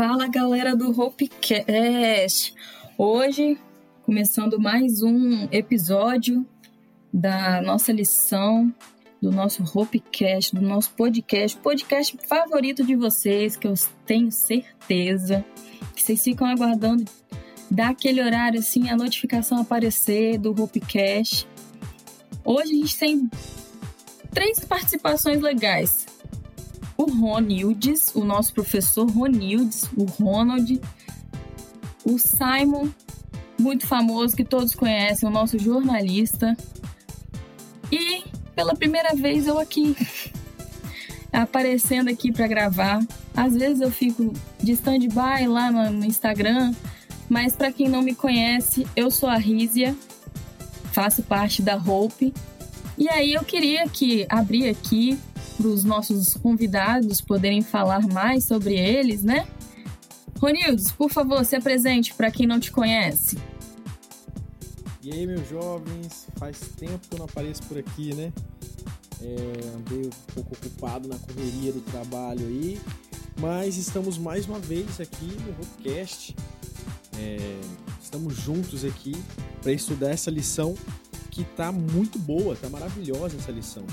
Fala galera do Hopecast! Hoje, começando mais um episódio da nossa lição, do nosso Hopecast, do nosso podcast, podcast favorito de vocês, que eu tenho certeza que vocês ficam aguardando daquele horário assim, a notificação aparecer do Hopecast. Hoje a gente tem três participações legais o Ronildes, o nosso professor Ronildes, o Ronald, o Simon, muito famoso que todos conhecem, o nosso jornalista. E pela primeira vez eu aqui aparecendo aqui para gravar. Às vezes eu fico de stand-by lá no Instagram, mas para quem não me conhece, eu sou a Rízia, faço parte da Hope. E aí eu queria que abrir aqui para os nossos convidados poderem falar mais sobre eles, né? Ronildes, por favor, se apresente para quem não te conhece. E aí, meus jovens, faz tempo que eu não apareço por aqui, né? É, andei um pouco ocupado na correria do trabalho aí, mas estamos mais uma vez aqui no Rockcast. É, estamos juntos aqui para estudar essa lição que tá muito boa, tá maravilhosa essa lição.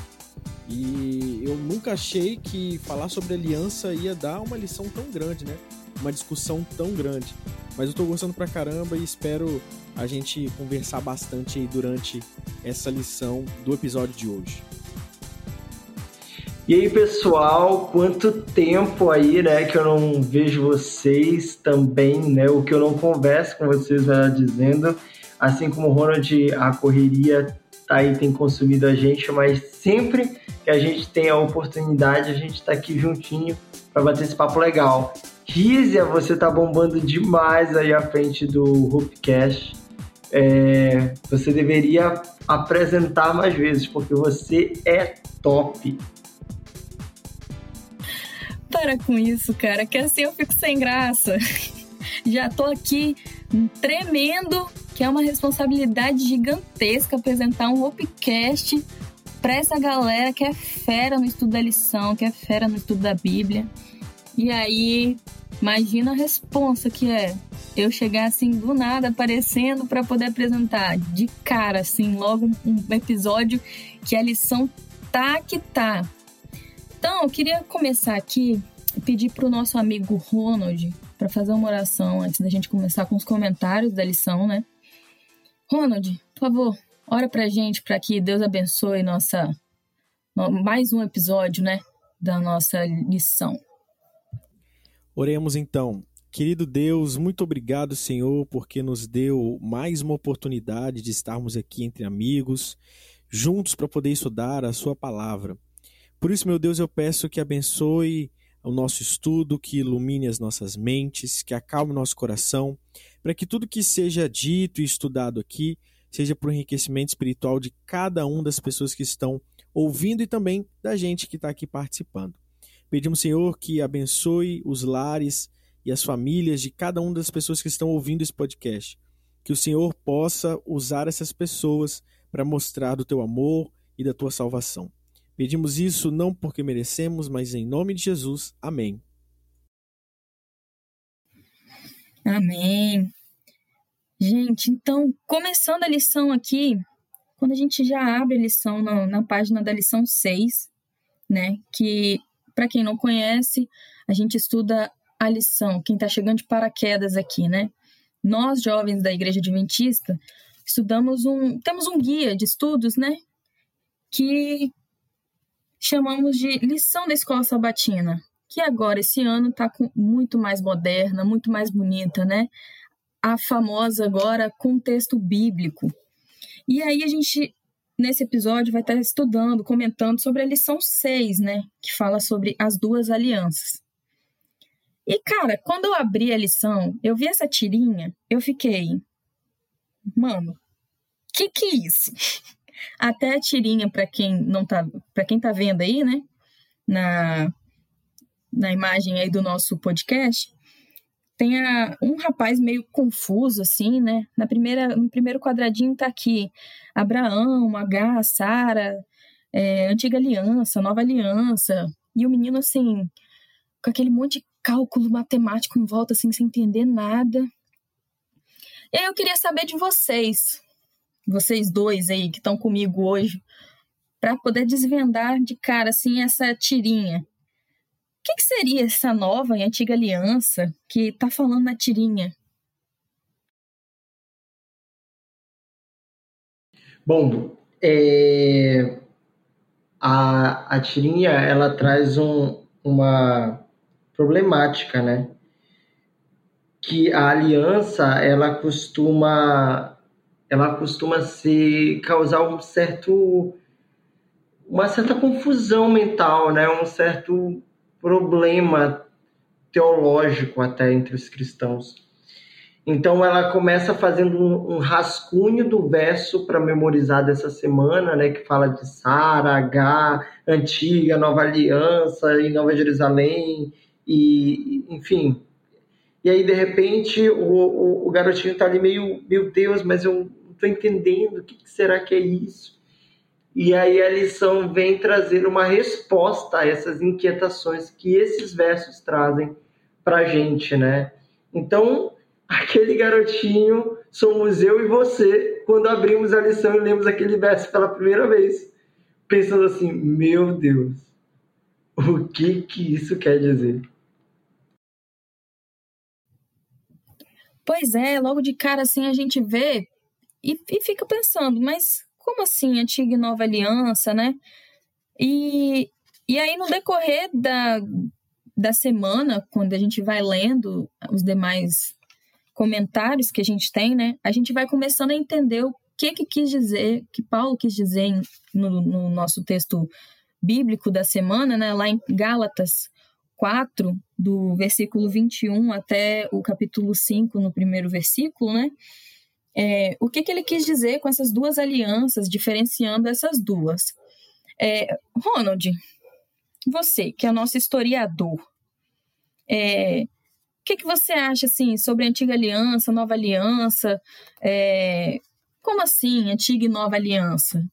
E eu nunca achei que falar sobre aliança ia dar uma lição tão grande, né? Uma discussão tão grande. Mas eu tô gostando pra caramba e espero a gente conversar bastante aí durante essa lição do episódio de hoje. E aí, pessoal, quanto tempo aí, né, que eu não vejo vocês também, né, o que eu não converso com vocês, melhor dizendo. Assim como o Ronald, a correria aí tem consumido a gente, mas sempre que a gente tem a oportunidade, a gente está aqui juntinho para bater esse papo legal. Rízia, você tá bombando demais aí à frente do Hoopcast. É, você deveria apresentar mais vezes, porque você é top. Para com isso, cara, que assim eu fico sem graça. Já tô aqui tremendo, que é uma responsabilidade gigantesca apresentar um Hopecast para essa galera que é fera no estudo da lição, que é fera no estudo da Bíblia. E aí, imagina a responsa que é eu chegar assim do nada aparecendo para poder apresentar de cara assim logo um episódio que a lição tá que tá. Então, eu queria começar aqui pedir pro nosso amigo Ronald para fazer uma oração antes da gente começar com os comentários da lição, né? Ronald, por favor, Ora pra gente para que Deus abençoe nossa mais um episódio, né, da nossa lição. Oremos então. Querido Deus, muito obrigado, Senhor, porque nos deu mais uma oportunidade de estarmos aqui entre amigos, juntos para poder estudar a Sua palavra. Por isso, meu Deus, eu peço que abençoe o nosso estudo, que ilumine as nossas mentes, que acalme nosso coração, para que tudo que seja dito e estudado aqui seja para o enriquecimento espiritual de cada uma das pessoas que estão ouvindo e também da gente que está aqui participando. Pedimos, Senhor, que abençoe os lares e as famílias de cada uma das pessoas que estão ouvindo esse podcast. Que o Senhor possa usar essas pessoas para mostrar do teu amor e da tua salvação. Pedimos isso não porque merecemos, mas em nome de Jesus. Amém. Amém. Gente, então, começando a lição aqui, quando a gente já abre a lição na, na página da lição 6, né? Que, para quem não conhece, a gente estuda a lição, quem está chegando de paraquedas aqui, né? Nós, jovens da Igreja Adventista, estudamos um. temos um guia de estudos, né? Que chamamos de lição da escola sabatina, que agora, esse ano, está muito mais moderna, muito mais bonita, né? a famosa agora contexto bíblico. E aí a gente, nesse episódio, vai estar estudando, comentando sobre a lição 6, né? Que fala sobre as duas alianças. E, cara, quando eu abri a lição, eu vi essa tirinha, eu fiquei. Mano, que que é isso? Até a tirinha, para quem não tá. para quem tá vendo aí, né? Na, na imagem aí do nosso podcast, tem a, um rapaz meio confuso, assim, né? Na primeira, no primeiro quadradinho tá aqui Abraão, H, Sara, é, Antiga Aliança, Nova Aliança, e o menino, assim, com aquele monte de cálculo matemático em volta, assim, sem entender nada. E aí eu queria saber de vocês, vocês dois aí que estão comigo hoje, para poder desvendar de cara, assim, essa tirinha. O que, que seria essa nova e antiga aliança que está falando na tirinha? Bom, é, a, a tirinha ela traz um, uma problemática, né? Que a aliança ela costuma ela costuma se causar um certo uma certa confusão mental, né? Um certo problema teológico até entre os cristãos. Então ela começa fazendo um, rascunho do verso para memorizar dessa semana, né, que fala de Sara, H, antiga, nova aliança e Nova Jerusalém e enfim. E aí de repente o, o, o garotinho está ali meio, meu Deus, mas eu estou entendendo o que, que será que é isso. E aí a lição vem trazer uma resposta a essas inquietações que esses versos trazem para a gente, né? Então aquele garotinho somos eu e você quando abrimos a lição e lemos aquele verso pela primeira vez, pensando assim: meu Deus, o que que isso quer dizer? Pois é, logo de cara assim a gente vê e, e fica pensando, mas como assim antiga e nova aliança, né? E, e aí no decorrer da, da semana, quando a gente vai lendo os demais comentários que a gente tem, né, a gente vai começando a entender o que que quis dizer, que Paulo quis dizer no, no nosso texto bíblico da semana, né, lá em Gálatas 4, do versículo 21 até o capítulo 5, no primeiro versículo, né, é, o que, que ele quis dizer com essas duas alianças, diferenciando essas duas. É, Ronald, você, que é nosso historiador, é, que, que você acha assim sobre a antiga aliança, nova aliança? É... Como assim, antiga e nova aliança?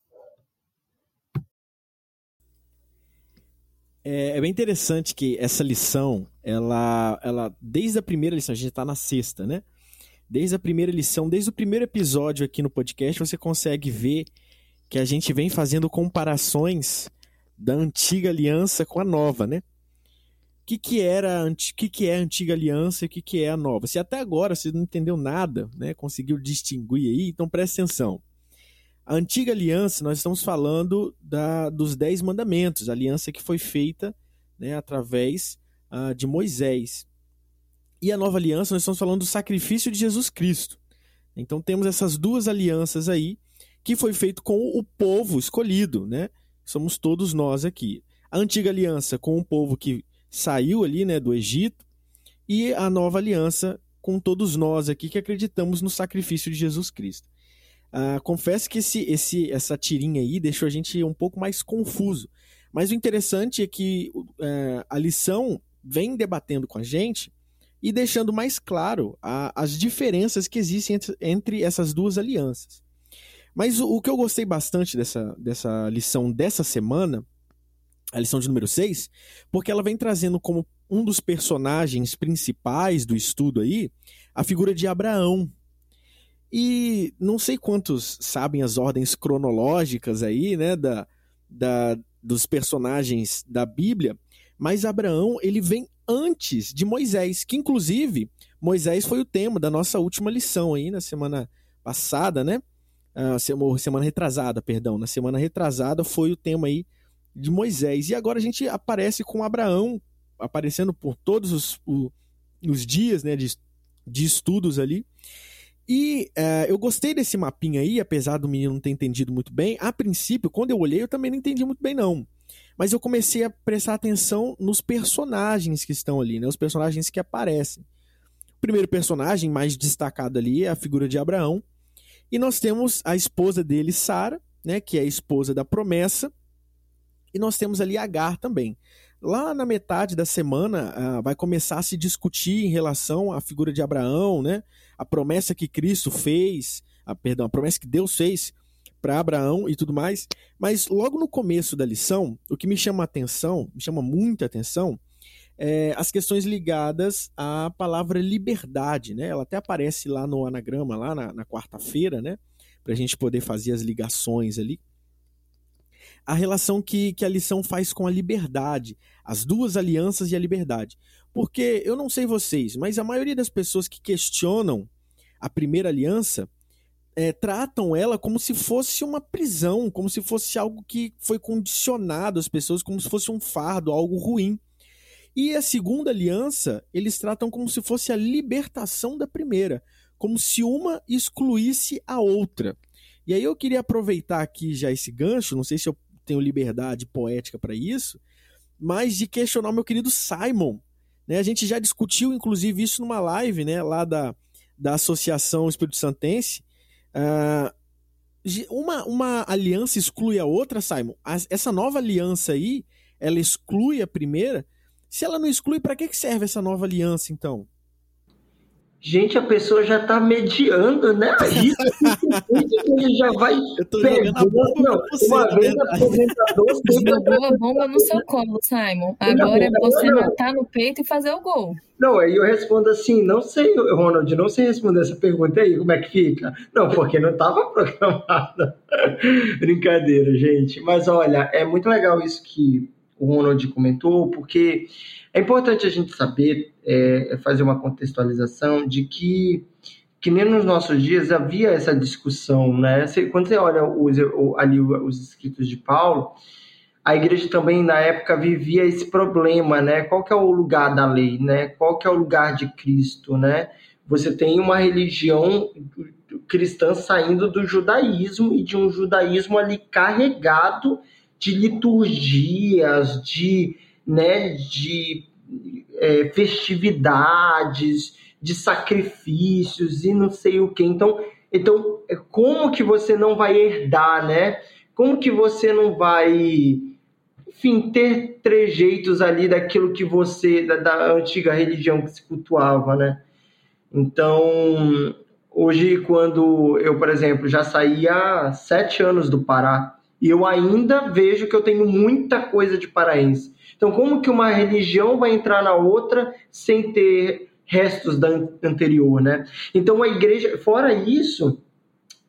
É, é, bem interessante que essa lição, ela, ela desde a primeira lição, a gente está na sexta, né? Desde a primeira lição, desde o primeiro episódio aqui no podcast, você consegue ver que a gente vem fazendo comparações da antiga aliança com a nova, né? que, que era o que, que é a antiga aliança e o que, que é a nova. Se até agora você não entendeu nada, né, conseguiu distinguir aí, então preste atenção. A antiga aliança, nós estamos falando da, dos dez mandamentos, a aliança que foi feita né, através uh, de Moisés. E a nova aliança, nós estamos falando do sacrifício de Jesus Cristo. Então temos essas duas alianças aí, que foi feito com o povo escolhido, né? Somos todos nós aqui. A antiga aliança com o povo que saiu ali né, do Egito, e a nova aliança com todos nós aqui que acreditamos no sacrifício de Jesus Cristo. Uh, confesso que esse, esse, essa tirinha aí deixou a gente um pouco mais confuso. Mas o interessante é que uh, a lição vem debatendo com a gente e deixando mais claro a, as diferenças que existem entre, entre, essas duas alianças. Mas o, o, que eu gostei bastante dessa, dessa lição dessa semana a lição de número 6, porque ela vem trazendo como um dos personagens principais do estudo aí a figura de Abraão. E não sei quantos sabem as ordens cronológicas aí, né, da, da, dos personagens da Bíblia, mas Abraão ele vem antes de Moisés, que inclusive Moisés foi o tema da nossa última lição aí na semana passada, né? Uh, semana retrasada, perdão, na semana retrasada foi o tema aí de Moisés. E agora a gente aparece com Abraão aparecendo por todos os, os dias né, de, de estudos ali. E uh, eu gostei desse mapinha aí, apesar do menino não ter entendido muito bem. A princípio, quando eu olhei, eu também não entendi muito bem, não. Mas eu comecei a prestar atenção nos personagens que estão ali, né? Os personagens que aparecem. O primeiro personagem mais destacado ali é a figura de Abraão. E nós temos a esposa dele, Sara, né? Que é a esposa da promessa e nós temos ali Agar também. Lá na metade da semana uh, vai começar a se discutir em relação à figura de Abraão, né? A promessa que Cristo fez, a, perdão, a promessa que Deus fez para Abraão e tudo mais. Mas logo no começo da lição, o que me chama atenção, me chama muita atenção, é, as questões ligadas à palavra liberdade, né? Ela até aparece lá no anagrama, lá na, na quarta-feira, né? Para a gente poder fazer as ligações ali. A relação que, que a lição faz com a liberdade, as duas alianças e a liberdade. Porque eu não sei vocês, mas a maioria das pessoas que questionam a primeira aliança é, tratam ela como se fosse uma prisão, como se fosse algo que foi condicionado às pessoas, como se fosse um fardo, algo ruim. E a segunda aliança, eles tratam como se fosse a libertação da primeira, como se uma excluísse a outra. E aí eu queria aproveitar aqui já esse gancho, não sei se eu tenho liberdade poética para isso, mas de questionar meu querido Simon. Né? A gente já discutiu, inclusive, isso numa live né, lá da, da Associação Espírito Santense. Uh, uma, uma aliança exclui a outra, Simon? Essa nova aliança aí, ela exclui a primeira? Se ela não exclui, para que serve essa nova aliança, então? Gente, a pessoa já está mediando, né? Isso ele já vai Eu tô jogando a bomba não, você, uma vez apresentador jogou a bomba no seu colo, Simon. Agora é você matar no peito e fazer o gol. Não, aí eu respondo assim, não sei, Ronald, não sei responder essa pergunta aí, como é que fica? Não, porque não estava programada. Brincadeira, gente. Mas olha, é muito legal isso que o Ronald comentou, porque é importante a gente saber, é, fazer uma contextualização de que, que nem nos nossos dias havia essa discussão, né? Quando você olha os, ali os escritos de Paulo, a igreja também na época vivia esse problema, né? Qual que é o lugar da lei, né? Qual que é o lugar de Cristo, né? Você tem uma religião cristã saindo do judaísmo e de um judaísmo ali carregado de liturgias, de, né, de é, festividades, de sacrifícios e não sei o que. Então, então, é como que você não vai herdar, né? Como que você não vai, enfim, ter trejeitos ali daquilo que você, da, da antiga religião que se cultuava, né? Então, hoje, quando eu, por exemplo, já saí há sete anos do Pará, e eu ainda vejo que eu tenho muita coisa de paraense. Então, como que uma religião vai entrar na outra sem ter restos da anterior, né? Então, a igreja, fora isso,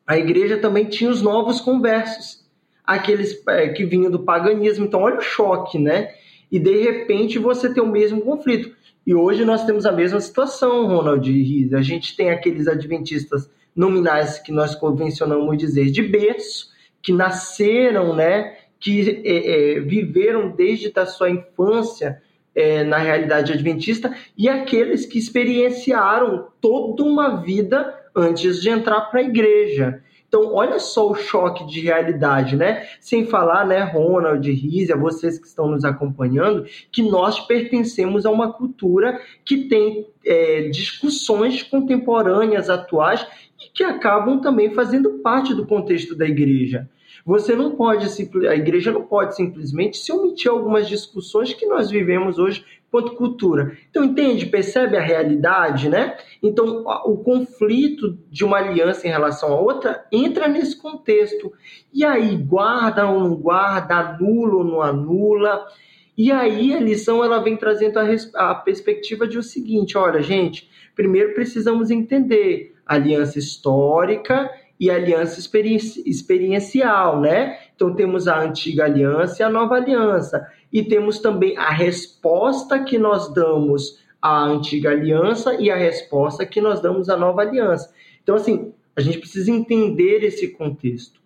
a igreja também tinha os novos conversos, aqueles é, que vinham do paganismo. Então, olha o choque, né? E de repente você tem o mesmo conflito. E hoje nós temos a mesma situação, Ronald e. A gente tem aqueles adventistas nominais que nós convencionamos dizer de berço, que nasceram, né, que é, é, viveram desde a sua infância é, na realidade adventista e aqueles que experienciaram toda uma vida antes de entrar para a igreja. Então, olha só o choque de realidade, né? Sem falar, né, Ronald, Rizia, vocês que estão nos acompanhando, que nós pertencemos a uma cultura que tem é, discussões contemporâneas, atuais, e que acabam também fazendo parte do contexto da igreja. Você não pode, a igreja não pode simplesmente se omitir algumas discussões que nós vivemos hoje quanto cultura. Então, entende? Percebe a realidade, né? Então, o conflito de uma aliança em relação a outra entra nesse contexto. E aí, guarda ou não guarda, anula ou não anula. E aí, a lição ela vem trazendo a, a perspectiva de o seguinte: olha, gente, primeiro precisamos entender aliança histórica e aliança experiencial, né? Então temos a antiga aliança e a nova aliança. E temos também a resposta que nós damos à antiga aliança e a resposta que nós damos à nova aliança. Então, assim, a gente precisa entender esse contexto.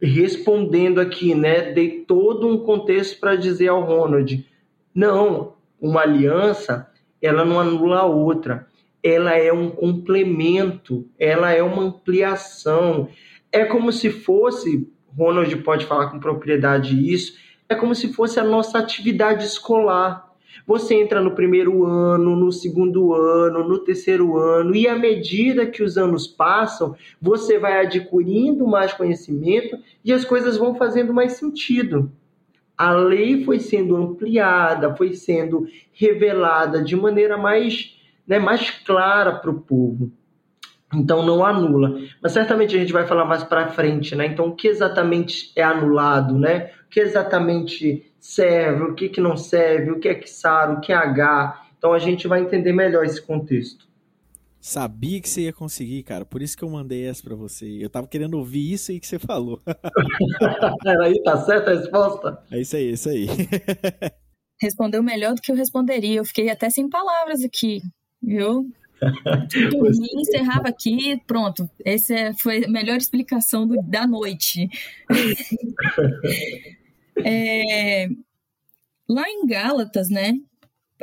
Respondendo aqui, né? Dei todo um contexto para dizer ao Ronald: não, uma aliança ela não anula a outra ela é um complemento, ela é uma ampliação. É como se fosse, Ronald pode falar com propriedade isso, é como se fosse a nossa atividade escolar. Você entra no primeiro ano, no segundo ano, no terceiro ano, e à medida que os anos passam, você vai adquirindo mais conhecimento e as coisas vão fazendo mais sentido. A lei foi sendo ampliada, foi sendo revelada de maneira mais né, mais clara para o povo. Então não anula. Mas certamente a gente vai falar mais para frente, né? Então o que exatamente é anulado, né? O que exatamente serve, o que, que não serve, o que é que Sara, o que é H. Então a gente vai entender melhor esse contexto. Sabia que você ia conseguir, cara. Por isso que eu mandei essa para você. Eu tava querendo ouvir isso aí que você falou. aí, tá certa a resposta? É isso aí, é isso aí. Respondeu melhor do que eu responderia. Eu fiquei até sem palavras aqui, viu? Por mim, encerrava aqui, pronto. Essa é, foi a melhor explicação do, da noite. é, lá em Gálatas, né?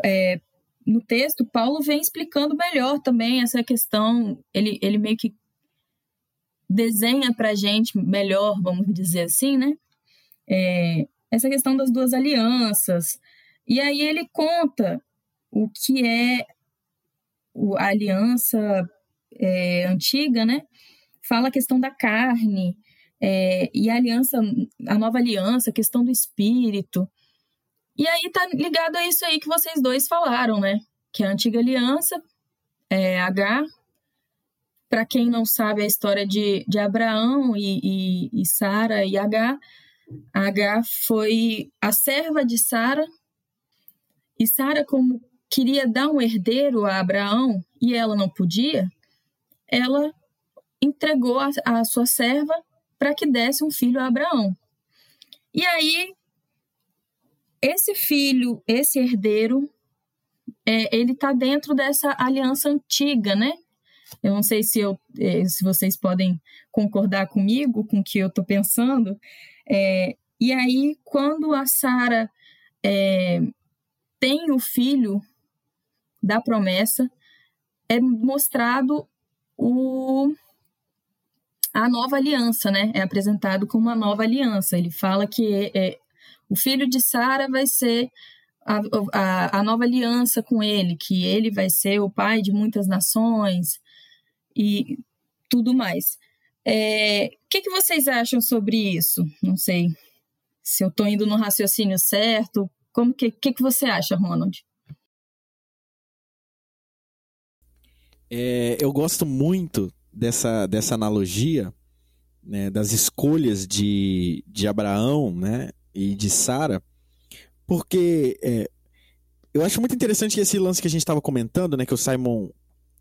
É, no texto, Paulo vem explicando melhor também essa questão. Ele, ele meio que desenha para a gente melhor, vamos dizer assim, né? É, essa questão das duas alianças. E aí ele conta o que é a aliança é, antiga, né? Fala a questão da carne é, e a aliança, a nova aliança, a questão do espírito. E aí tá ligado a isso aí que vocês dois falaram, né? Que a antiga aliança é H. Para quem não sabe a história de, de Abraão e, e, e Sara e H, H foi a serva de Sara. E Sara, como queria dar um herdeiro a Abraão e ela não podia, ela entregou a, a sua serva para que desse um filho a Abraão. E aí esse filho, esse herdeiro, é, ele está dentro dessa aliança antiga, né? Eu não sei se, eu, é, se vocês podem concordar comigo com o que eu estou pensando. É, e aí, quando a Sara é, tem o filho da promessa, é mostrado o, a nova aliança, né? É apresentado como uma nova aliança. Ele fala que é, o filho de Sara vai ser a, a, a, nova aliança com ele, que ele vai ser o pai de muitas nações e tudo mais. É, o que, que vocês acham sobre isso? Não sei se eu estou indo no raciocínio certo. Como que, que, que você acha, Ronald? É, eu gosto muito dessa, dessa analogia né, das escolhas de, de Abraão, né, e de Sara, porque é, eu acho muito interessante esse lance que a gente estava comentando, né, que o Simon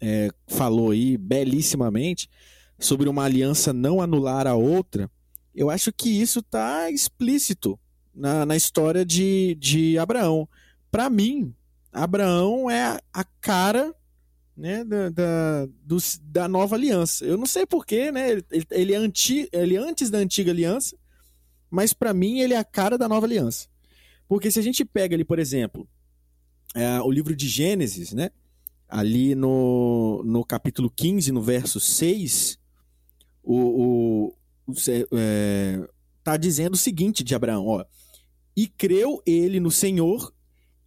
é, falou aí belíssimamente sobre uma aliança não anular a outra. Eu acho que isso está explícito na, na história de, de Abraão. Para mim, Abraão é a cara né, da, da, do, da nova aliança. Eu não sei porquê, né? Ele, ele, é anti, ele é antes da antiga aliança, mas para mim ele é a cara da nova aliança. Porque se a gente pega ali, por exemplo, é, o livro de Gênesis, né? Ali no, no capítulo 15, no verso 6, o, o, é, tá dizendo o seguinte de Abraão, ó. E creu ele no Senhor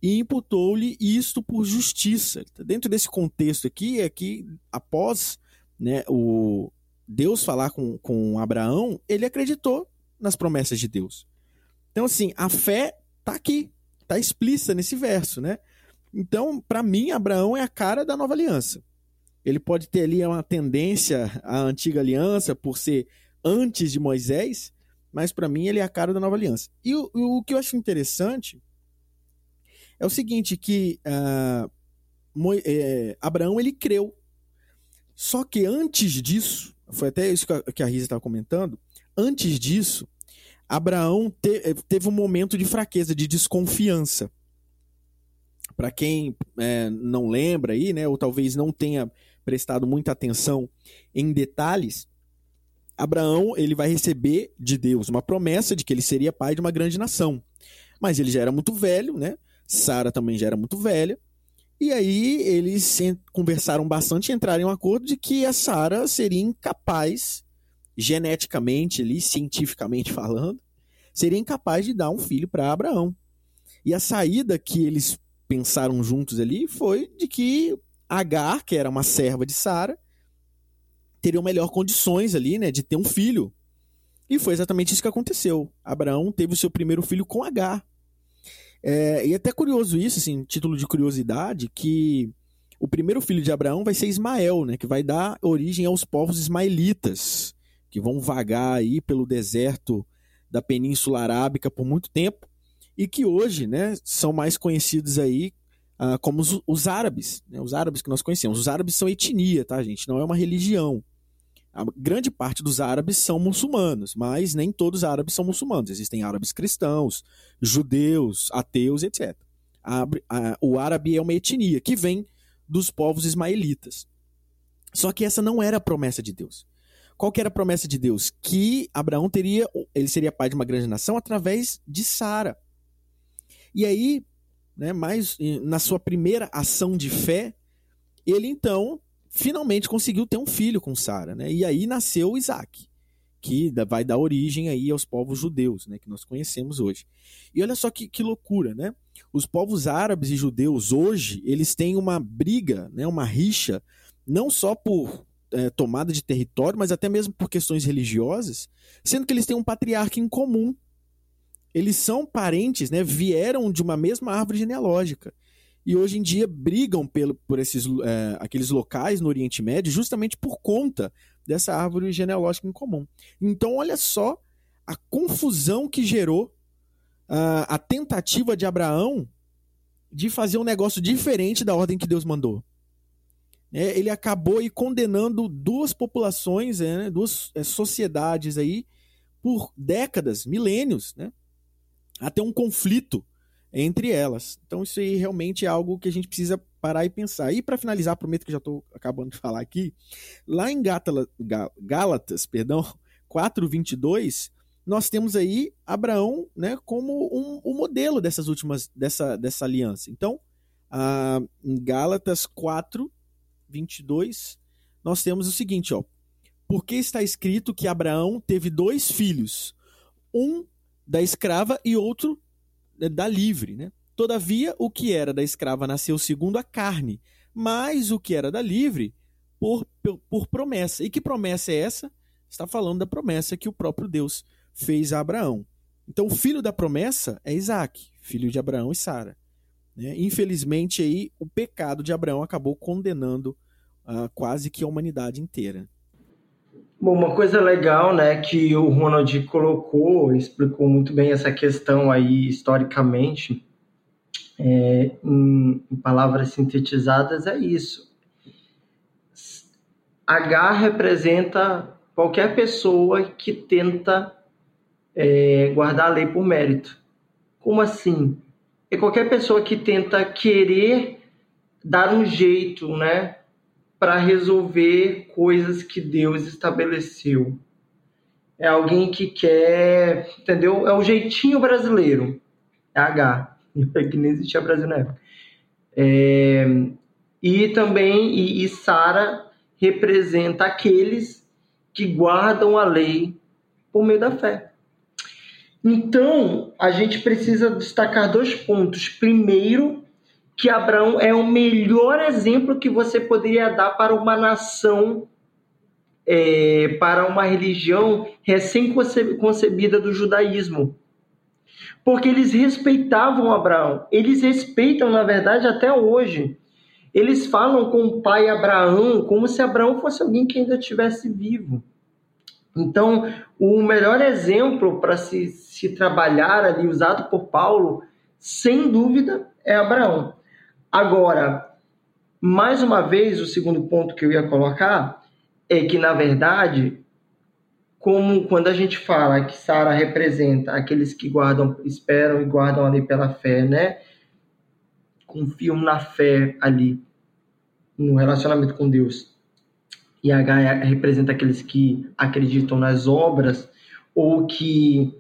e imputou-lhe isto por justiça. Dentro desse contexto aqui, é que após né, o Deus falar com, com Abraão, ele acreditou nas promessas de Deus. Então, assim, a fé está aqui, está explícita nesse verso, né? Então, para mim, Abraão é a cara da nova aliança. Ele pode ter ali uma tendência à antiga aliança por ser antes de Moisés, mas para mim ele é a cara da nova aliança. E o, o que eu acho interessante é o seguinte, que uh, Mo, é, Abraão ele creu. Só que antes disso, foi até isso que a, Risa estava comentando, Antes disso, Abraão te, eh, teve um momento de fraqueza, de desconfiança. Para quem é, não lembra aí, né, ou talvez não tenha prestado muita atenção em detalhes, Abraão ele vai receber de Deus uma promessa de que ele seria pai de uma grande nação. Mas ele já era muito velho, né? Sara também já era muito velha. E aí eles conversaram bastante e entraram em um acordo de que a Sara seria incapaz geneticamente ali, cientificamente falando, seria incapaz de dar um filho para Abraão. E a saída que eles pensaram juntos ali foi de que Agar, que era uma serva de Sara, teria melhor condições ali, né, de ter um filho. E foi exatamente isso que aconteceu. Abraão teve o seu primeiro filho com Agar. É, e é até curioso isso, assim, título de curiosidade, que o primeiro filho de Abraão vai ser Ismael, né, que vai dar origem aos povos ismaelitas que vão vagar aí pelo deserto da Península Arábica por muito tempo. e que hoje né, são mais conhecidos aí uh, como os, os árabes, né, os árabes que nós conhecemos. Os árabes são etnia, tá, gente? Não é uma religião. A grande parte dos árabes são muçulmanos, mas nem todos os árabes são muçulmanos. Existem árabes cristãos, judeus, ateus, etc. A, a, o árabe é uma etnia que vem dos povos ismaelitas. Só que essa não era a promessa de Deus. Qual que era a promessa de Deus? Que Abraão teria, ele seria pai de uma grande nação através de Sara. E aí, né, mais na sua primeira ação de fé, ele então finalmente conseguiu ter um filho com Sara, né? E aí nasceu Isaac, que vai dar origem aí aos povos judeus, né, que nós conhecemos hoje. E olha só que, que loucura, né? Os povos árabes e judeus hoje, eles têm uma briga, né, uma rixa, não só por é, tomada de território, mas até mesmo por questões religiosas, sendo que eles têm um patriarca em comum. Eles são parentes, né, vieram de uma mesma árvore genealógica e hoje em dia brigam pelo, por esses é, aqueles locais no Oriente Médio justamente por conta dessa árvore genealógica em comum. Então, olha só a confusão que gerou uh, a tentativa de Abraão de fazer um negócio diferente da ordem que Deus mandou. É, ele acabou aí condenando duas populações, é, né, duas é, sociedades aí por décadas, milênios, né, até um conflito entre elas. Então isso aí realmente é algo que a gente precisa parar e pensar. E para finalizar, prometo que já estou acabando de falar aqui, lá em Gálatas, Gálatas perdão, 4:22, nós temos aí Abraão, né, como um, um modelo dessas últimas dessa, dessa aliança. Então, em Gálatas 4, 22, nós temos o seguinte, ó. Porque está escrito que Abraão teve dois filhos, um da escrava e outro da livre, né? Todavia, o que era da escrava nasceu segundo a carne, mas o que era da livre por, por, por promessa. E que promessa é essa? Está falando da promessa que o próprio Deus fez a Abraão. Então, o filho da promessa é Isaac, filho de Abraão e Sara. Né? Infelizmente, aí, o pecado de Abraão acabou condenando uh, quase que a humanidade inteira. Bom, uma coisa legal, né, que o Ronald colocou, explicou muito bem essa questão aí historicamente, é, em, palavras sintetizadas, é isso. H representa qualquer pessoa que tenta é, guardar a lei por mérito. Como assim? É qualquer pessoa que tenta querer dar um jeito, né, para resolver coisas que Deus estabeleceu. É alguém que quer, entendeu? É o jeitinho brasileiro. É H. Que nem existia Brasil na época. É, e também, e, e Sara representa aqueles que guardam a lei por meio da fé. Então, a gente precisa destacar dois pontos. Primeiro, que Abraão é o melhor exemplo que você poderia dar para uma nação, é, para uma religião recém-concebida do judaísmo. Porque eles respeitavam Abraão, eles respeitam, na verdade, até hoje. Eles falam com o pai Abraão como se Abraão fosse alguém que ainda estivesse vivo. Então, o melhor exemplo para se, se trabalhar ali, usado por Paulo, sem dúvida, é Abraão. Agora, mais uma vez, o segundo ponto que eu ia colocar é que, na verdade, como quando a gente fala que Sara representa aqueles que guardam, esperam e guardam ali pela fé, né? Confiam na fé ali, no relacionamento com Deus. E H representa aqueles que acreditam nas obras ou que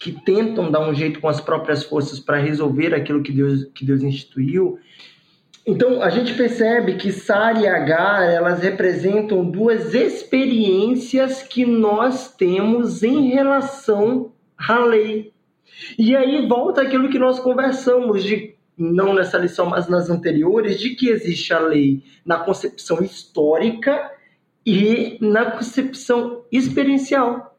que tentam dar um jeito com as próprias forças para resolver aquilo que Deus, que Deus instituiu. Então, a gente percebe que Sara e Agar, elas representam duas experiências que nós temos em relação à lei. E aí volta aquilo que nós conversamos de não nessa lição, mas nas anteriores, de que existe a lei na concepção histórica e na concepção experiencial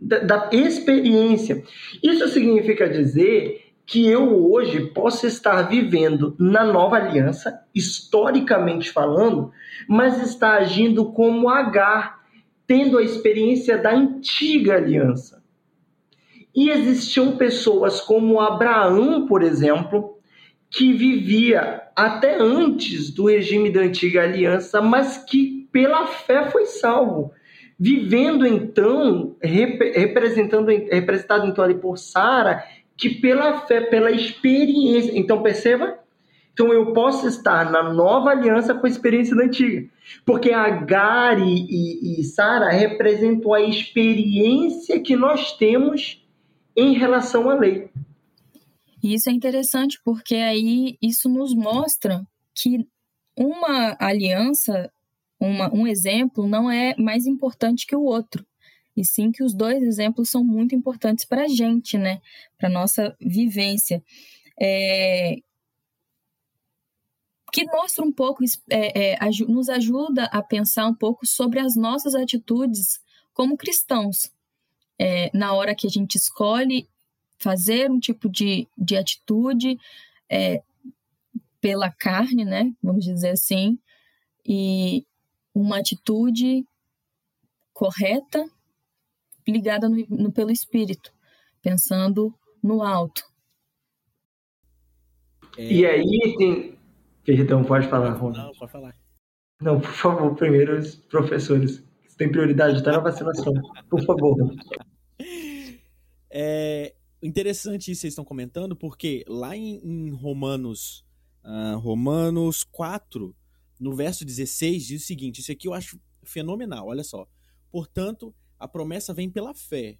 da, experiência. Isso significa dizer que eu hoje posso estar vivendo na nova aliança, historicamente falando, mas está agindo como H, tendo a experiência da antiga aliança. E existiam pessoas como Abraão, por exemplo, que vivia até antes do regime da antiga aliança, mas que pela fé foi salvo. Vivendo então, rep representando, representado então ali por Sara, que pela fé, pela experiência. Então perceba então eu posso estar na nova aliança com a experiência da antiga. Porque Agar e, e, e Sara representam a experiência que nós temos em relação à lei. Isso é interessante porque aí isso nos mostra que uma aliança, uma, um exemplo, não é mais importante que o outro. E sim que os dois exemplos são muito importantes para a gente, né? Para nossa vivência. É, que mostra um pouco, é, é, nos ajuda a pensar um pouco sobre as nossas atitudes como cristãos. É, na hora que a gente escolhe fazer um tipo de, de atitude é, pela carne, né? Vamos dizer assim, e uma atitude correta ligada no, no, pelo espírito, pensando no alto. E aí tem, Perdão, pode falar, Ronald. Não, pode falar. Não, por favor, primeiro os professores. Você tem prioridade, tá na vacinação. Por favor. É interessante isso que vocês estão comentando, porque lá em, em Romanos, uh, Romanos 4, no verso 16, diz o seguinte: Isso aqui eu acho fenomenal, olha só. Portanto, a promessa vem pela fé.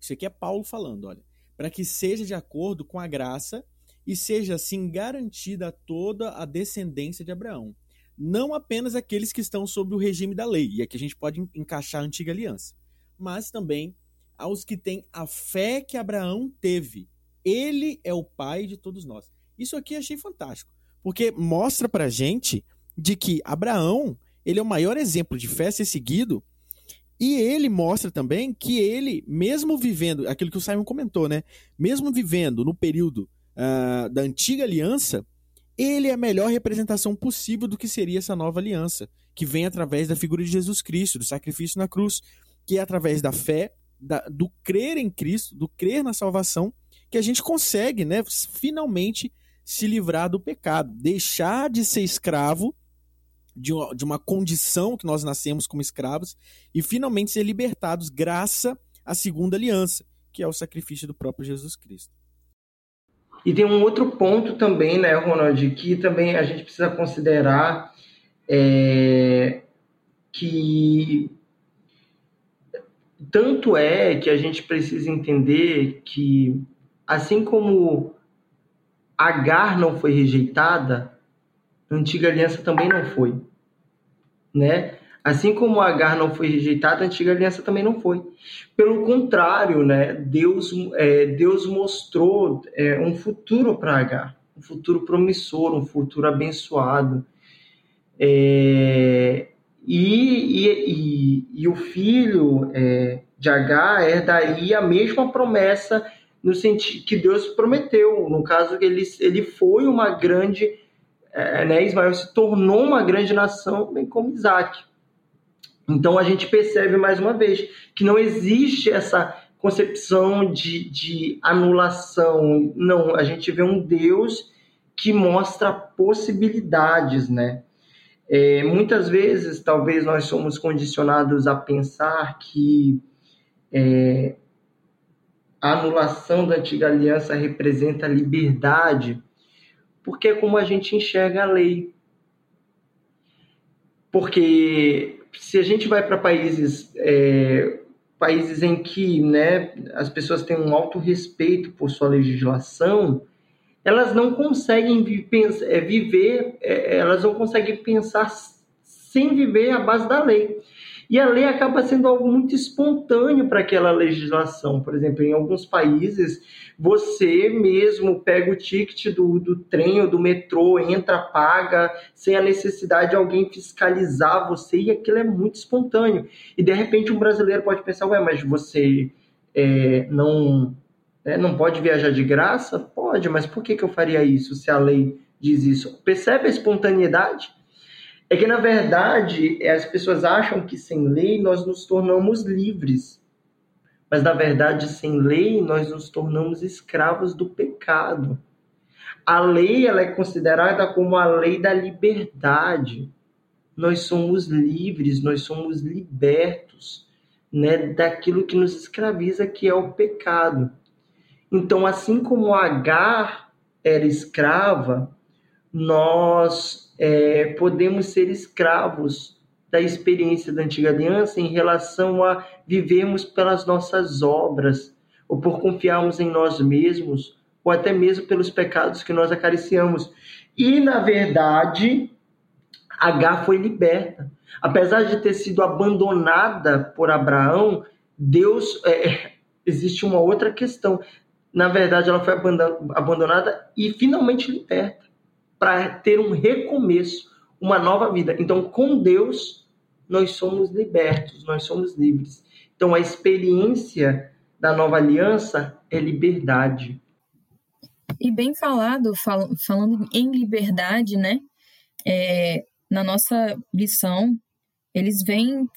Isso aqui é Paulo falando, olha. Para que seja de acordo com a graça e seja assim garantida toda a descendência de Abraão. Não apenas aqueles que estão sob o regime da lei, e aqui a gente pode encaixar a antiga aliança, mas também aos que têm a fé que Abraão teve. Ele é o pai de todos nós. Isso aqui achei fantástico, porque mostra pra gente de que Abraão, ele é o maior exemplo de fé ser seguido, e ele mostra também que ele, mesmo vivendo, aquilo que o Simon comentou, né? Mesmo vivendo no período uh, da antiga aliança, ele é a melhor representação possível do que seria essa nova aliança, que vem através da figura de Jesus Cristo, do sacrifício na cruz, que é através da fé, da, do crer em Cristo, do crer na salvação, que a gente consegue, né, finalmente se livrar do pecado, deixar de ser escravo de uma, de uma condição que nós nascemos como escravos e finalmente ser libertados graças à segunda aliança, que é o sacrifício do próprio Jesus Cristo. E tem um outro ponto também, né, Ronald, que também a gente precisa considerar é, que tanto é que a gente precisa entender que assim como Agar não foi rejeitada, a antiga aliança também não foi, né? Assim como Agar não foi rejeitada, a antiga aliança também não foi. Pelo contrário, né, Deus, é, Deus mostrou é, um futuro para Agar, um futuro promissor, um futuro abençoado. É, e, e, e, e, o filho é, de Agar herdaria a mesma promessa no sentido que Deus prometeu. No caso, ele, ele foi uma grande. É, né, Ismael se tornou uma grande nação, bem como Isaac. Então a gente percebe mais uma vez que não existe essa concepção de, de anulação. Não, a gente vê um Deus que mostra possibilidades, né? É, muitas vezes, talvez nós somos condicionados a pensar que é, a anulação da antiga aliança representa liberdade, porque é como a gente enxerga a lei. Porque se a gente vai para países é, países em que né, as pessoas têm um alto respeito por sua legislação, elas não conseguem é, viver, é, elas não conseguem pensar sem viver a base da lei. E a lei acaba sendo algo muito espontâneo para aquela legislação. Por exemplo, em alguns países, você mesmo pega o ticket do, do trem ou do metrô, entra, paga, sem a necessidade de alguém fiscalizar você, e aquilo é muito espontâneo. E de repente um brasileiro pode pensar, ué, mas você é, não, é, não pode viajar de graça? Pode, mas por que, que eu faria isso se a lei diz isso? Percebe a espontaneidade? É que, na verdade, as pessoas acham que sem lei nós nos tornamos livres. Mas na verdade, sem lei, nós nos tornamos escravos do pecado. A lei ela é considerada como a lei da liberdade. Nós somos livres, nós somos libertos, né, daquilo que nos escraviza, que é o pecado. Então, assim como Agar era escrava, nós é, podemos ser escravos da experiência da antiga aliança em relação a vivermos pelas nossas obras, ou por confiarmos em nós mesmos, ou até mesmo pelos pecados que nós acariciamos. E, na verdade, Agar foi liberta. Apesar de ter sido abandonada por Abraão, Deus. É, existe uma outra questão. Na verdade, ela foi abandonada e finalmente liberta para ter um recomeço, uma nova vida. Então, com Deus, nós somos libertos, nós somos livres. Então, a experiência da nova aliança é liberdade. E bem falado, fal falando em liberdade, né? É, na nossa lição, eles vêm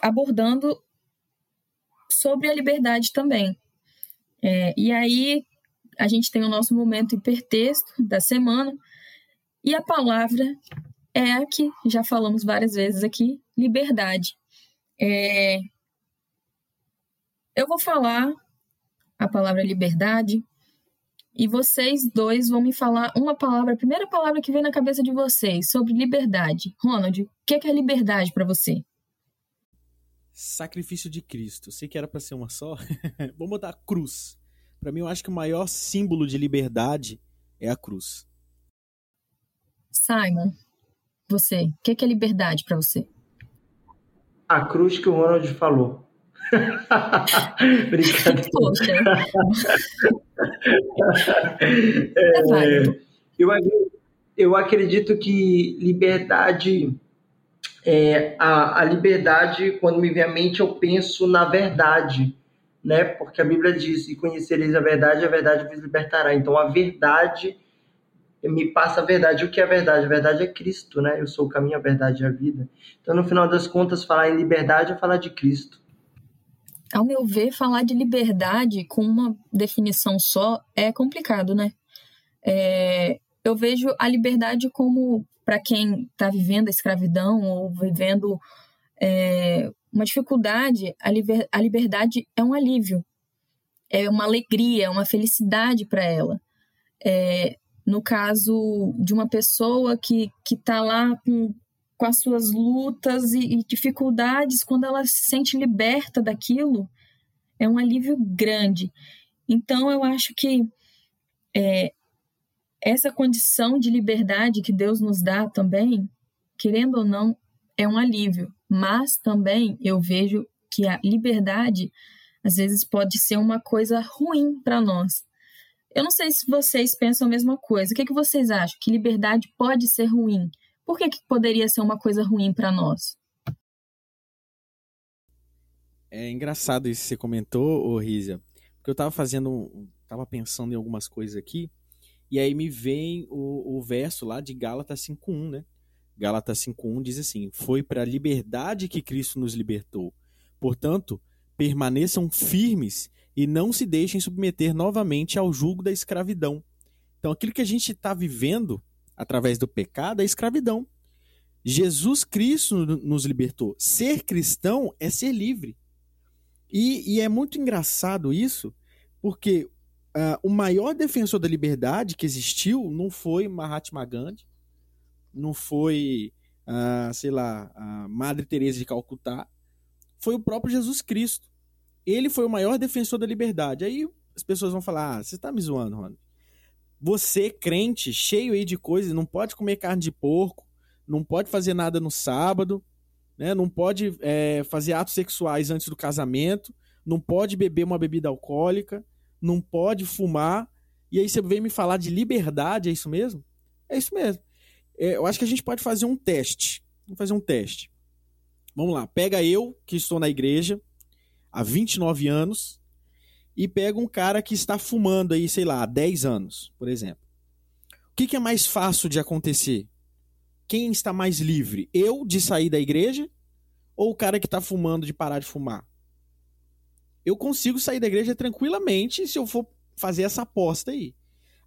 abordando sobre a liberdade também. É, e aí, a gente tem o nosso momento hipertexto da semana, e a palavra é a que já falamos várias vezes aqui, liberdade. É... Eu vou falar a palavra liberdade e vocês dois vão me falar uma palavra, a primeira palavra que vem na cabeça de vocês sobre liberdade. Ronald, o que é, liberdade para você? Sacrifício de Cristo. Sei que era para ser uma só. Vou botar cruz. Para mim, eu acho que o maior símbolo de liberdade é a cruz. Simon, você, o que, é, é liberdade para você? A cruz que o Ronald falou. Brincadeira. Poxa. é, eu, eu acredito que liberdade. É, a, a liberdade, quando me vem à mente, eu penso na verdade, né? Porque a Bíblia diz: e conhecereis a verdade, a verdade vos libertará. Então, a verdade me passa a verdade. O que é verdade? A verdade é Cristo, né? Eu sou o caminho, a verdade e a vida. Então, no final das contas, falar em liberdade é falar de Cristo. Ao meu ver, falar de liberdade com uma definição só é complicado, né? É, eu vejo a liberdade como, para quem está vivendo a escravidão ou vivendo é, uma dificuldade, a, liber, a liberdade é um alívio, é uma alegria, é uma felicidade para ela. É, no caso de uma pessoa que está lá com, com as suas lutas e, e, dificuldades, quando ela se sente liberta daquilo, é um alívio grande. Então, eu acho que é, essa condição de liberdade que Deus nos dá também, querendo ou não, é um alívio. Mas também eu vejo que a liberdade, às vezes, pode ser uma coisa ruim para nós eu não sei se vocês pensam a mesma coisa. O que, é que vocês acham? Que liberdade pode ser ruim? Por que, que poderia ser uma coisa ruim para nós? É engraçado isso que você comentou, ô Rízia, porque eu estava fazendo, estava pensando em algumas coisas aqui, e aí me vem o, o verso lá de Gálatas 5.1, né? Gálatas 5.1 diz assim, foi para a liberdade que Cristo nos libertou. Portanto, permaneçam firmes e não se deixem submeter novamente ao jugo da escravidão. Então, aquilo que a gente está vivendo através do pecado é escravidão. Jesus Cristo nos libertou. Ser cristão é ser livre. E, e é muito engraçado isso, porque uh, o maior defensor da liberdade que existiu não foi Mahatma Gandhi, não foi, uh, sei lá, Madre Teresa de Calcutá, foi o próprio Jesus Cristo ele foi o maior defensor da liberdade. Aí as pessoas vão falar: ah, você tá me zoando, Ronald. Você, crente, cheio aí de coisas, não pode comer carne de porco, não pode fazer nada no sábado, né? não pode é, fazer atos sexuais antes do casamento, não pode beber uma bebida alcoólica, não pode fumar. E aí você vem me falar de liberdade, é isso mesmo? É isso mesmo. É, eu acho que a gente pode fazer um teste. Vamos fazer um teste. Vamos lá, pega eu, que estou na igreja, há 29 anos e pega um cara que está fumando aí, sei lá, há 10 anos, por exemplo. O que, que é mais fácil de acontecer? Quem está mais livre? Eu de sair da igreja ou o cara que está fumando de parar de fumar? eu consigo sair da igreja tranquilamente se eu for fazer essa aposta aí.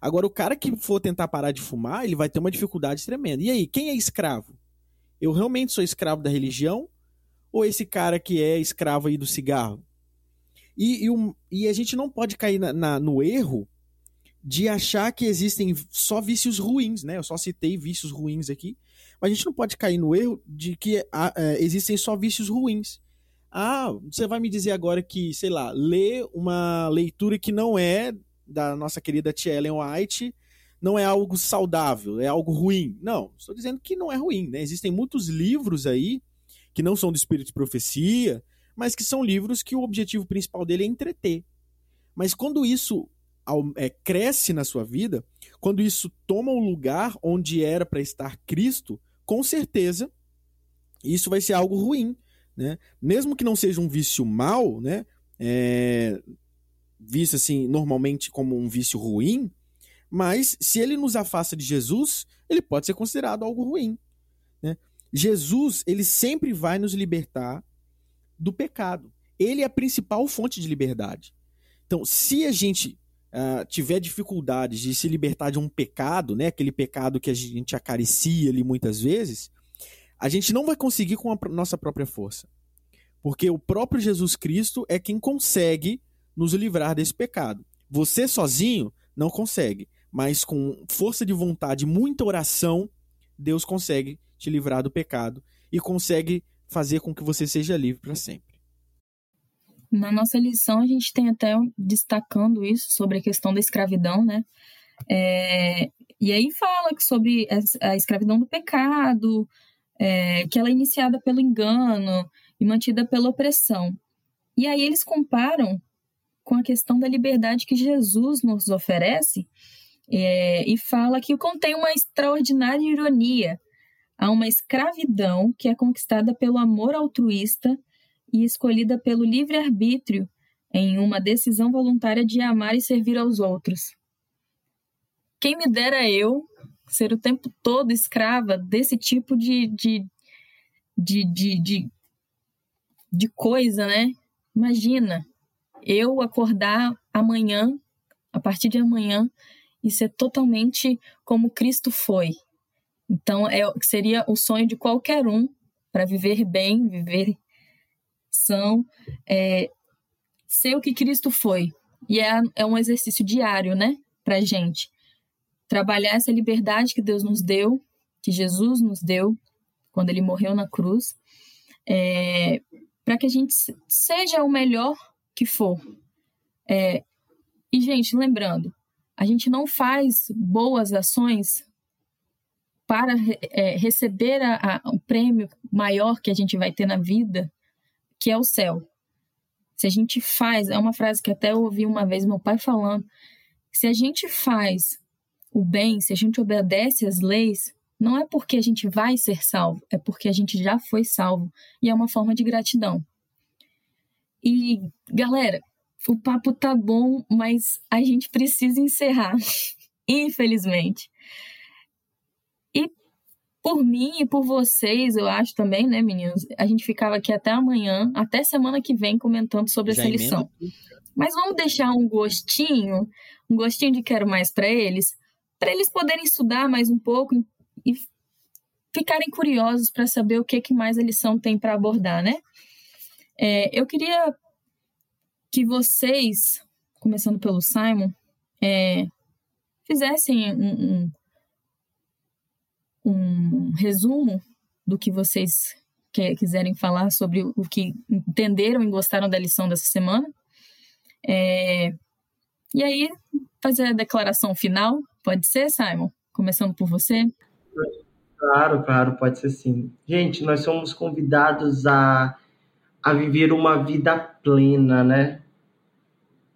Agora, o cara que for tentar parar de fumar, ele vai ter uma dificuldade tremenda. E aí, quem é escravo? Eu realmente sou escravo da religião? Ou esse cara que é escravo aí do cigarro? E, e, um, e a gente não pode cair na, na, no erro de achar que existem só vícios ruins, né? Eu só citei vícios ruins aqui, mas a gente não pode cair no erro de que ah, é, existem só vícios ruins. Ah, você vai me dizer agora que, sei lá, ler uma leitura que não é da nossa querida Tia Ellen White não é algo saudável, é algo ruim. Não, estou dizendo que não é ruim, né? Existem muitos livros aí que não são do espírito de profecia, mas que são livros que o objetivo principal dele é entreter. Mas quando isso é, cresce na sua vida, quando isso toma o lugar onde era para estar Cristo, com certeza isso vai ser algo ruim. Né? Mesmo que não seja um vício mal, né? É, visto assim normalmente como um vício ruim, mas se ele nos afasta de Jesus, ele pode ser considerado algo ruim. Jesus ele sempre vai nos libertar do pecado. Ele é a principal fonte de liberdade. Então, se a gente uh, tiver dificuldades de se libertar de um pecado, né, aquele pecado que a gente acaricia ali muitas vezes, a gente não vai conseguir com a nossa própria força. Porque o próprio Jesus Cristo é quem consegue nos livrar desse pecado. Você sozinho não consegue, mas com força de vontade, muita oração, Deus consegue te livrar do pecado e consegue fazer com que você seja livre para sempre. Na nossa lição, a gente tem até destacando isso sobre a questão da escravidão, né? É, e aí fala sobre a escravidão do pecado, é, que ela é iniciada pelo engano e mantida pela opressão. E aí eles comparam com a questão da liberdade que Jesus nos oferece é, e fala que contém uma extraordinária ironia. Há uma escravidão que é conquistada pelo amor altruísta e escolhida pelo livre-arbítrio em uma decisão voluntária de amar e servir aos outros. Quem me dera eu ser o tempo todo escrava desse tipo de, de, de, de, de, de coisa, né? Imagina eu acordar amanhã, a partir de amanhã, e ser totalmente como Cristo foi. Então, é, seria o sonho de qualquer um para viver bem, viver são é, ser o que Cristo foi. E é, é um exercício diário, né, para gente. Trabalhar essa liberdade que Deus nos deu, que Jesus nos deu, quando ele morreu na cruz, é, para que a gente seja o melhor que for. É, e, gente, lembrando, a gente não faz boas ações para é, receber a, a, o prêmio maior que a gente vai ter na vida que é o céu. Se a gente faz, é uma frase que até eu ouvi uma vez meu pai falando, se a gente faz o bem, se a gente obedece às leis, não é porque a gente vai ser salvo, é porque a gente já foi salvo e é uma forma de gratidão. E galera, o papo tá bom, mas a gente precisa encerrar, infelizmente por mim e por vocês, eu acho também, né, meninos? A gente ficava aqui até amanhã, até semana que vem, comentando sobre Já essa lição. Mas vamos deixar um gostinho, um gostinho de quero mais para eles, para eles poderem estudar mais um pouco e ficarem curiosos para saber o que, que mais a lição tem para abordar, né? É, eu queria que vocês, começando pelo Simon, é, fizessem um, um um resumo do que vocês que, quiserem falar sobre o que entenderam e gostaram da lição dessa semana. É, e aí, fazer a declaração final, pode ser, Simon? Começando por você. Claro, claro, pode ser sim. Gente, nós somos convidados a, a viver uma vida plena, né?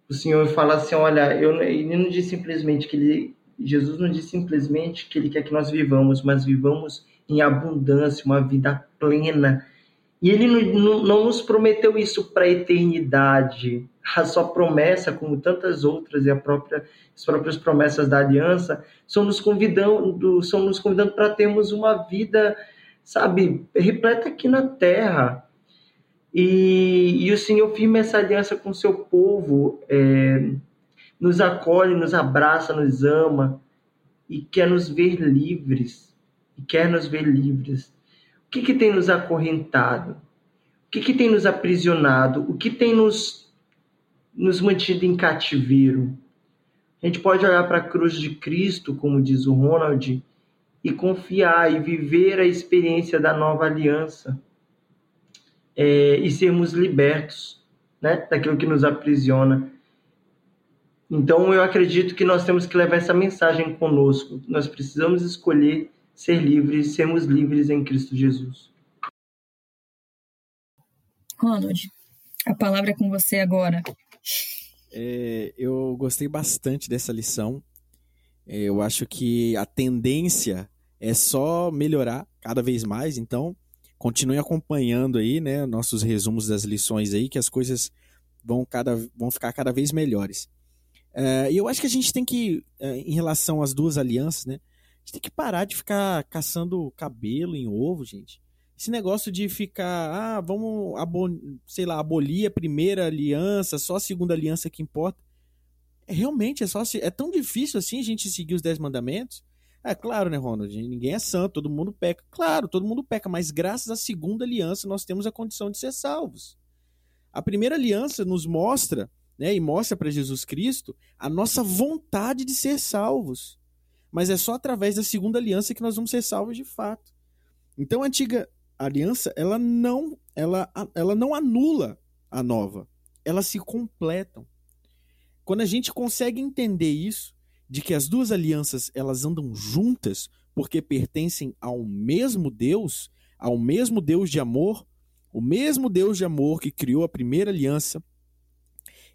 O Senhor fala assim: olha, eu, ele não diz simplesmente que ele Jesus não diz simplesmente que ele quer que nós vivamos, mas vivamos em abundância, uma vida plena. E ele não, não nos prometeu isso para a eternidade. A sua promessa, como tantas outras, e a própria, as próprias promessas da aliança, são nos convidando, são nos convidando para termos uma vida, sabe, repleta aqui na terra. E, e o Senhor firma essa aliança com o seu povo, é, nos acolhe, nos abraça, nos ama e quer nos ver livres. E quer nos ver livres. O que, que tem nos acorrentado? O que, que tem nos aprisionado? O que tem nos, nos mantido em cativeiro? A gente pode olhar para a cruz de Cristo, como diz o Ronald, e confiar e viver a experiência da nova aliança é, e sermos libertos né, daquilo que nos aprisiona. Então, eu acredito que nós temos que levar essa mensagem conosco. Nós precisamos escolher ser livres, sermos livres em Cristo Jesus. Ronald, a palavra é com você agora. É, eu gostei bastante dessa lição. É, eu acho que a tendência é só melhorar cada vez mais. Então, continue acompanhando aí, né, nossos resumos das lições aí, que as coisas vão, cada, vão ficar cada vez melhores. É, e eu acho que a gente tem que, é, em relação às duas alianças, né, a gente tem que parar de ficar caçando cabelo em ovo, gente. Esse negócio de ficar, ah, vamos, sei lá, abolir a primeira aliança, só a segunda aliança que importa. É, realmente, é só é tão difícil assim a gente seguir os dez mandamentos. É claro, né, Ronald? Ninguém é santo, todo mundo peca. Claro, todo mundo peca, mas graças à segunda aliança nós temos a condição de ser salvos. A primeira aliança nos mostra, né, e mostra para Jesus Cristo a nossa vontade de ser salvos. Mas é só através da segunda aliança que nós vamos ser salvos de fato. Então a antiga aliança, ela não, ela, ela não anula a nova, elas se completam. Quando a gente consegue entender isso, de que as duas alianças elas andam juntas porque pertencem ao mesmo Deus, ao mesmo Deus de amor, o mesmo Deus de amor que criou a primeira aliança.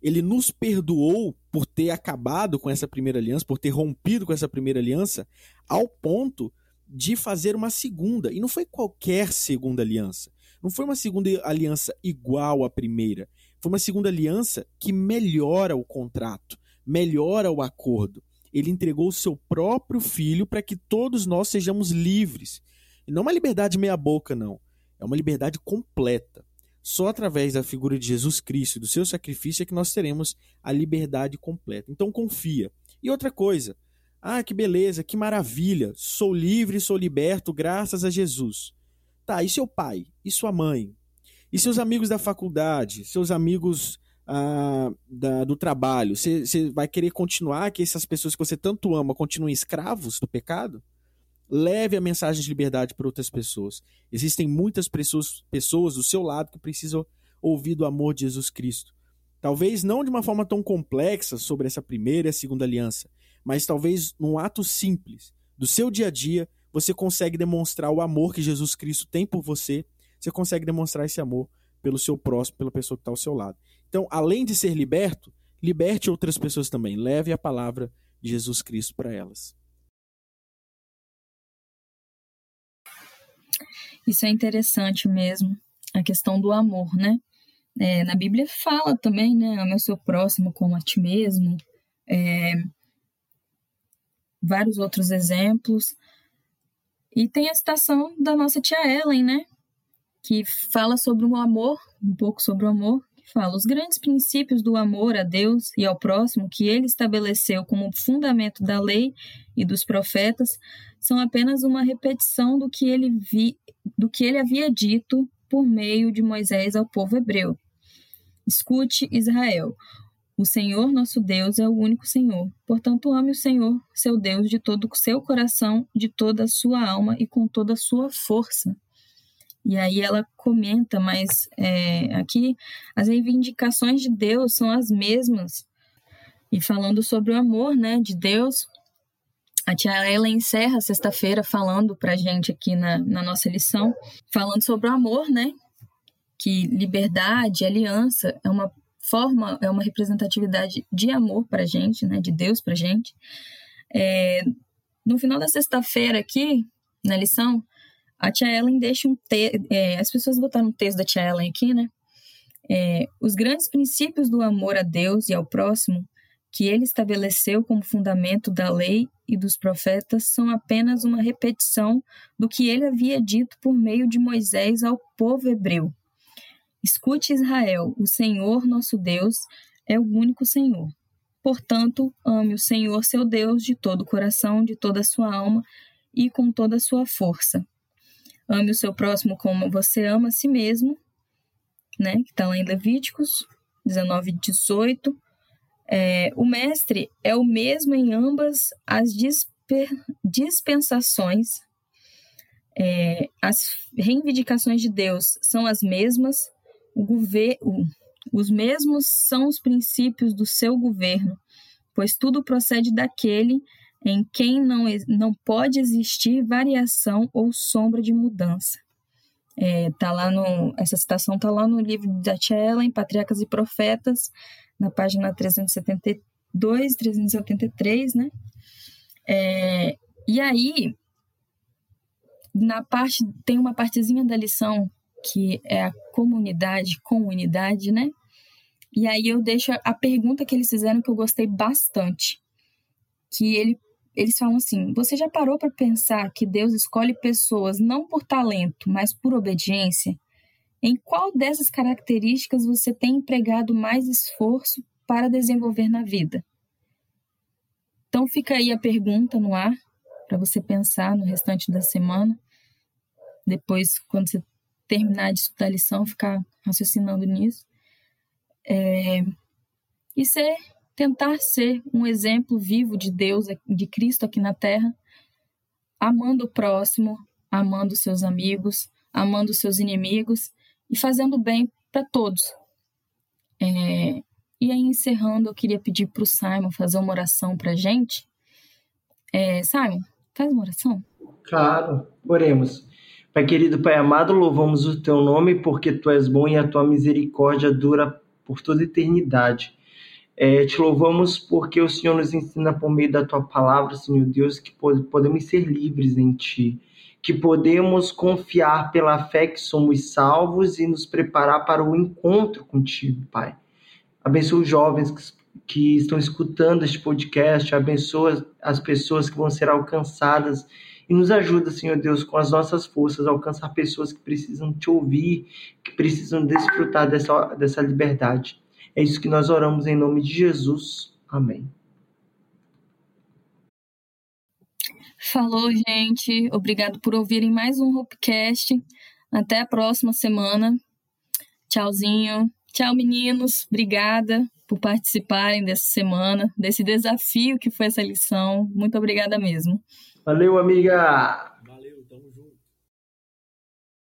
Ele nos perdoou por ter acabado com essa primeira aliança, por ter rompido com essa primeira aliança, ao ponto de fazer uma segunda. E não foi qualquer segunda aliança. Não foi uma segunda aliança igual à primeira. Foi uma segunda aliança que melhora o contrato, melhora o acordo. Ele entregou o seu próprio filho para que todos nós sejamos livres. E não uma liberdade meia-boca, não. É uma liberdade completa. Só através da figura de Jesus Cristo e do seu sacrifício é que nós teremos a liberdade completa. Então confia. E outra coisa, ah, que beleza, que maravilha. Sou livre, sou liberto graças a Jesus. Tá, e seu pai? E sua mãe? E seus amigos da faculdade? Seus amigos ah, da, do trabalho? Você vai querer continuar que essas pessoas que você tanto ama continuem escravos do pecado? Leve a mensagem de liberdade para outras pessoas. Existem muitas pessoas, pessoas do seu lado que precisam ouvir do amor de Jesus Cristo. Talvez não de uma forma tão complexa sobre essa primeira e a segunda aliança, mas talvez num ato simples do seu dia a dia, você consegue demonstrar o amor que Jesus Cristo tem por você, você consegue demonstrar esse amor pelo seu próximo, pela pessoa que está ao seu lado. Então, além de ser liberto, liberte outras pessoas também. Leve a palavra de Jesus Cristo para elas. Isso é interessante mesmo, a questão do amor, né? É, na Bíblia fala também, né? Ame o seu próximo como a ti mesmo. É, vários outros exemplos. E tem a citação da nossa tia Ellen, né? Que fala sobre o amor, um pouco sobre o amor, que fala: os grandes princípios do amor a Deus e ao próximo que ele estabeleceu como fundamento da lei e dos profetas são apenas uma repetição do que ele, vi, do que ele havia dito por meio de Moisés ao povo hebreu. Escute, Israel. O Senhor nosso Deus é o único Senhor. Portanto, ame o Senhor, seu Deus, de todo o seu coração, de toda a sua alma e com toda a sua força. E aí ela comenta, mas é, aqui as reivindicações de Deus são as mesmas. E falando sobre o amor né, de Deus, a tia ela encerra sexta-feira falando para gente aqui na, na nossa lição, falando sobre o amor, né? Que liberdade, aliança é uma forma, é uma representatividade de amor para gente, né, de Deus para gente. É, no final da sexta-feira aqui, na lição, a tia Ellen deixa um texto, é, as pessoas botaram um texto da tia Ellen aqui, né, é, os grandes princípios do amor a Deus e ao próximo que ele estabeleceu como fundamento da lei e dos profetas são apenas uma repetição do que ele havia dito por meio de Moisés ao povo hebreu. Escute Israel, o Senhor nosso Deus é o único Senhor. Portanto, ame o Senhor seu Deus de todo o coração, de toda a sua alma e com toda a sua força. Ame o seu próximo como você ama a si mesmo, né? Que está lá em Levíticos 19, 18. É, o mestre é o mesmo em ambas as dispensações. É, as reivindicações de Deus são as mesmas, o os mesmos são os princípios do seu governo, pois tudo procede daquele em quem não, não pode existir variação ou sombra de mudança. É, tá lá no, essa citação está lá no livro da Ellen, Patriarcas e Profetas, na página 372, 373, né? É, e aí, na parte, tem uma partezinha da lição que é a comunidade, comunidade, né? E aí eu deixo a pergunta que eles fizeram que eu gostei bastante. Que ele, eles falam assim: Você já parou para pensar que Deus escolhe pessoas não por talento, mas por obediência? Em qual dessas características você tem empregado mais esforço para desenvolver na vida? Então fica aí a pergunta no ar para você pensar no restante da semana. Depois, quando você terminar de estudar a lição, ficar raciocinando nisso. É, e ser, tentar ser um exemplo vivo de Deus, de Cristo aqui na Terra, amando o próximo, amando seus amigos, amando seus inimigos e fazendo bem para todos. É, e aí, encerrando, eu queria pedir para o Simon fazer uma oração para a gente. É, Simon, faz uma oração? Claro, oremos. Pai querido, Pai amado, louvamos o teu nome porque tu és bom e a tua misericórdia dura por toda eternidade. É, te louvamos porque o Senhor nos ensina por meio da tua palavra, Senhor Deus, que podemos ser livres em ti, que podemos confiar pela fé que somos salvos e nos preparar para o encontro contigo, Pai. Abençoa os jovens que, que estão escutando este podcast, abençoa as pessoas que vão ser alcançadas e nos ajuda, Senhor Deus, com as nossas forças a alcançar pessoas que precisam te ouvir, que precisam desfrutar dessa, dessa liberdade. É isso que nós oramos em nome de Jesus. Amém. Falou, gente. Obrigado por ouvirem mais um Hopecast. Até a próxima semana. Tchauzinho. Tchau, meninos. Obrigada por participarem dessa semana, desse desafio que foi essa lição. Muito obrigada mesmo. Valeu, amiga!